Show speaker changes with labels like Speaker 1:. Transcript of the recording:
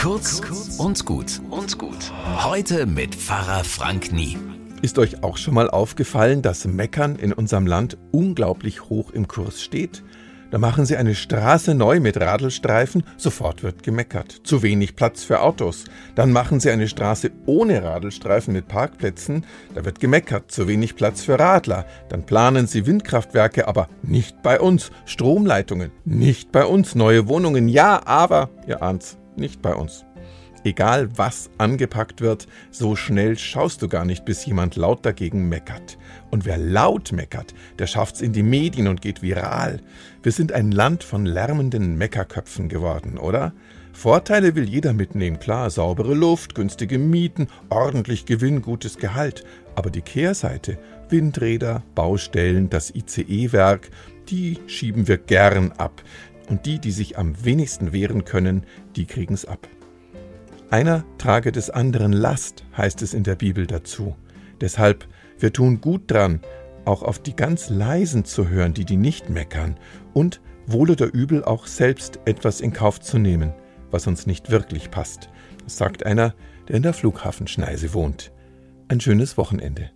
Speaker 1: Kurz und gut und gut. Heute mit Pfarrer Frank Nie.
Speaker 2: Ist euch auch schon mal aufgefallen, dass Meckern in unserem Land unglaublich hoch im Kurs steht? Da machen sie eine Straße neu mit Radelstreifen, sofort wird gemeckert. Zu wenig Platz für Autos. Dann machen sie eine Straße ohne Radelstreifen mit Parkplätzen, da wird gemeckert. Zu wenig Platz für Radler. Dann planen sie Windkraftwerke, aber nicht bei uns. Stromleitungen, nicht bei uns. Neue Wohnungen, ja, aber, ihr ahnt's, nicht bei uns. Egal was angepackt wird, so schnell schaust du gar nicht, bis jemand laut dagegen meckert. Und wer laut meckert, der schafft's in die Medien und geht viral. Wir sind ein Land von lärmenden Meckerköpfen geworden, oder? Vorteile will jeder mitnehmen, klar, saubere Luft, günstige Mieten, ordentlich Gewinn, gutes Gehalt. Aber die Kehrseite, Windräder, Baustellen, das ICE-Werk, die schieben wir gern ab. Und die, die sich am wenigsten wehren können, die kriegen's ab. Einer trage des anderen Last, heißt es in der Bibel dazu. Deshalb, wir tun gut dran, auch auf die ganz leisen zu hören, die die nicht meckern, und wohl oder übel auch selbst etwas in Kauf zu nehmen, was uns nicht wirklich passt. Sagt einer, der in der Flughafenschneise wohnt. Ein schönes Wochenende.